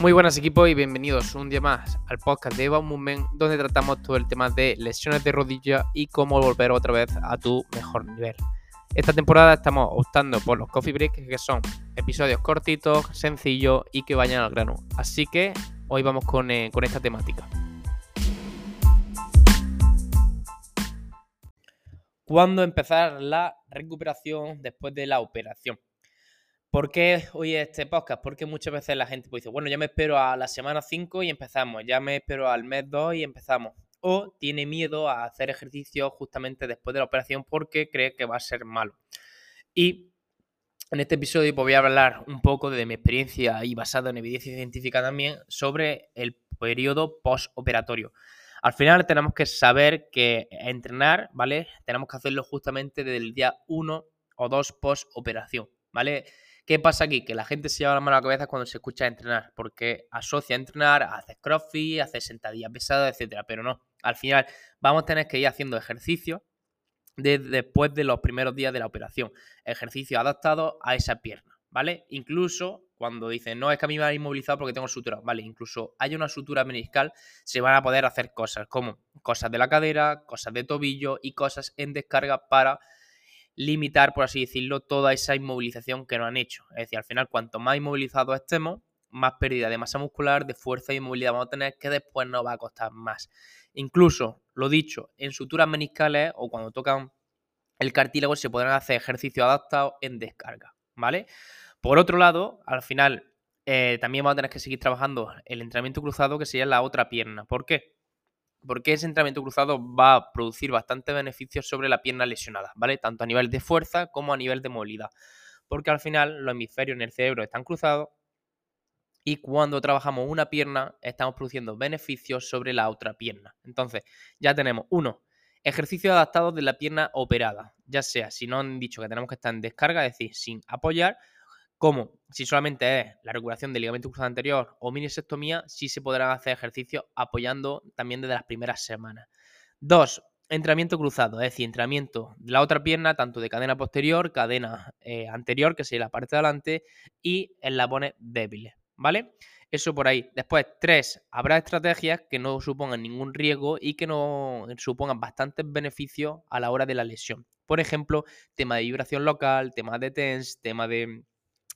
Muy buenas equipos y bienvenidos un día más al podcast de Eva Movement donde tratamos todo el tema de lesiones de rodilla y cómo volver otra vez a tu mejor nivel. Esta temporada estamos optando por los coffee breaks que son episodios cortitos, sencillos y que vayan al grano. Así que hoy vamos con, eh, con esta temática. ¿Cuándo empezar la recuperación después de la operación? ¿Por qué hoy este podcast? Porque muchas veces la gente pues dice, bueno, ya me espero a la semana 5 y empezamos, ya me espero al mes 2 y empezamos. O tiene miedo a hacer ejercicio justamente después de la operación porque cree que va a ser malo. Y en este episodio pues, voy a hablar un poco de mi experiencia y basado en evidencia científica también sobre el periodo postoperatorio. Al final tenemos que saber que entrenar, ¿vale? Tenemos que hacerlo justamente desde el día 1 o 2 post-operación, ¿vale? ¿Qué pasa aquí? Que la gente se lleva la mano a la cabeza cuando se escucha entrenar, porque asocia a entrenar a hacer crossfit, a hacer sentadillas pesadas, etcétera. Pero no, al final vamos a tener que ir haciendo ejercicio después de los primeros días de la operación. Ejercicio adaptado a esa pierna, ¿vale? Incluso cuando dicen, no, es que a mí me ha inmovilizado porque tengo sutura, ¿vale? Incluso hay una sutura meniscal, se van a poder hacer cosas como cosas de la cadera, cosas de tobillo y cosas en descarga para limitar, por así decirlo, toda esa inmovilización que nos han hecho. Es decir, al final, cuanto más inmovilizados estemos, más pérdida de masa muscular, de fuerza y movilidad vamos a tener, que después nos va a costar más. Incluso, lo dicho, en suturas meniscales o cuando tocan el cartílago se podrán hacer ejercicios adaptados en descarga, ¿vale? Por otro lado, al final eh, también vamos a tener que seguir trabajando el entrenamiento cruzado, que sería la otra pierna. ¿Por qué? Porque ese entrenamiento cruzado va a producir bastante beneficios sobre la pierna lesionada, ¿vale? Tanto a nivel de fuerza como a nivel de movilidad. Porque al final los hemisferios en el cerebro están cruzados y cuando trabajamos una pierna estamos produciendo beneficios sobre la otra pierna. Entonces, ya tenemos uno, ejercicios adaptados de la pierna operada, ya sea si no han dicho que tenemos que estar en descarga, es decir, sin apoyar, como si solamente es la recuperación del ligamento cruzado anterior o minisectomía, sí se podrán hacer ejercicios apoyando también desde las primeras semanas. Dos, entrenamiento cruzado, es decir, entrenamiento de la otra pierna, tanto de cadena posterior, cadena eh, anterior, que sería la parte de adelante, y eslabones débiles, ¿vale? Eso por ahí. Después, tres, habrá estrategias que no supongan ningún riesgo y que no supongan bastantes beneficios a la hora de la lesión. Por ejemplo, tema de vibración local, tema de TENS, tema de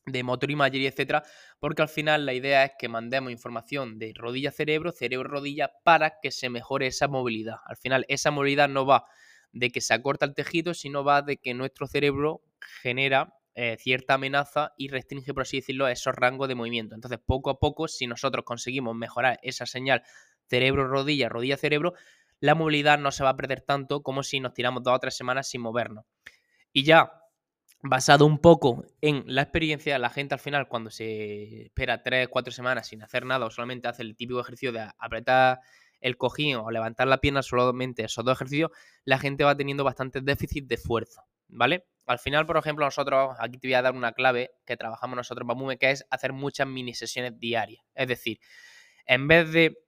de motor imagery, etcétera, porque al final la idea es que mandemos información de rodilla-cerebro, cerebro-rodilla, para que se mejore esa movilidad. Al final, esa movilidad no va de que se acorta el tejido, sino va de que nuestro cerebro genera eh, cierta amenaza y restringe, por así decirlo, esos rangos de movimiento. Entonces, poco a poco, si nosotros conseguimos mejorar esa señal cerebro-rodilla, rodilla-cerebro, la movilidad no se va a perder tanto como si nos tiramos dos o tres semanas sin movernos. Y ya basado un poco en la experiencia, la gente al final cuando se espera 3, 4 semanas sin hacer nada o solamente hace el típico ejercicio de apretar el cojín o levantar la pierna solamente esos dos ejercicios, la gente va teniendo bastante déficit de fuerza, ¿vale? Al final, por ejemplo, nosotros, aquí te voy a dar una clave que trabajamos nosotros en Bamume, que es hacer muchas mini sesiones diarias. Es decir, en vez de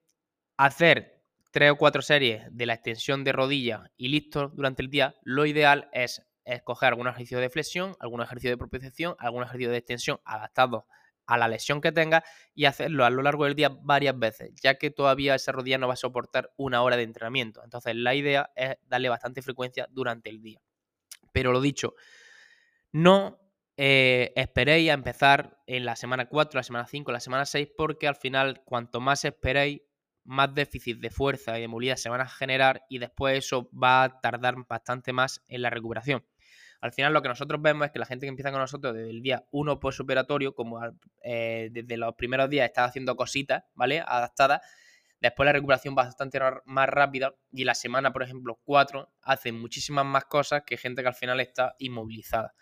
hacer tres o cuatro series de la extensión de rodilla y listo durante el día, lo ideal es escoger algún ejercicio de flexión, algún ejercicio de propiocepción, algún ejercicio de extensión adaptado a la lesión que tenga y hacerlo a lo largo del día varias veces, ya que todavía esa rodilla no va a soportar una hora de entrenamiento. Entonces la idea es darle bastante frecuencia durante el día. Pero lo dicho, no eh, esperéis a empezar en la semana 4, la semana 5, la semana 6, porque al final cuanto más esperéis, más déficit de fuerza y de movilidad se van a generar y después eso va a tardar bastante más en la recuperación. Al final lo que nosotros vemos es que la gente que empieza con nosotros desde el día 1 postoperatorio, como eh, desde los primeros días está haciendo cositas, ¿vale? Adaptadas, después la recuperación va bastante más rápida y la semana, por ejemplo, 4 hace muchísimas más cosas que gente que al final está inmovilizada.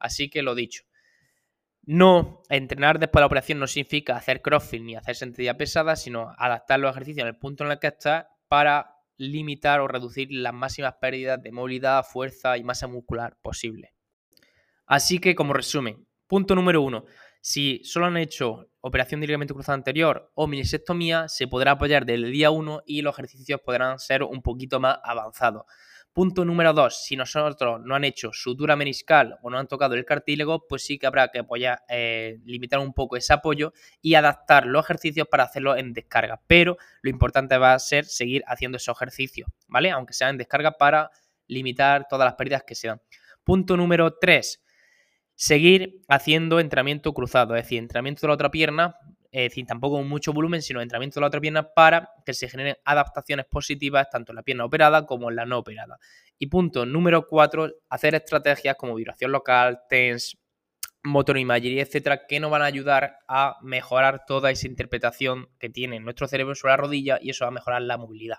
Así que lo dicho. No, entrenar después de la operación no significa hacer crossfit ni hacer sentadilla pesada, sino adaptar los ejercicios en el punto en el que estás para limitar o reducir las máximas pérdidas de movilidad, fuerza y masa muscular posible. Así que, como resumen, punto número uno, si solo han hecho operación de ligamento cruzado anterior o minisectomía, se podrá apoyar desde el día 1 y los ejercicios podrán ser un poquito más avanzados. Punto número dos, si nosotros no han hecho sutura meniscal o no han tocado el cartílago, pues sí que habrá que eh, limitar un poco ese apoyo y adaptar los ejercicios para hacerlo en descarga. Pero lo importante va a ser seguir haciendo esos ejercicios, ¿vale? Aunque sea en descarga para limitar todas las pérdidas que se dan. Punto número tres, seguir haciendo entrenamiento cruzado, es decir, entrenamiento de la otra pierna es decir, tampoco mucho volumen, sino entrenamiento de la otra pierna para que se generen adaptaciones positivas tanto en la pierna operada como en la no operada. Y punto número cuatro, hacer estrategias como vibración local, TENS, motor imagery, etcétera, que nos van a ayudar a mejorar toda esa interpretación que tiene nuestro cerebro sobre la rodilla y eso va a mejorar la movilidad.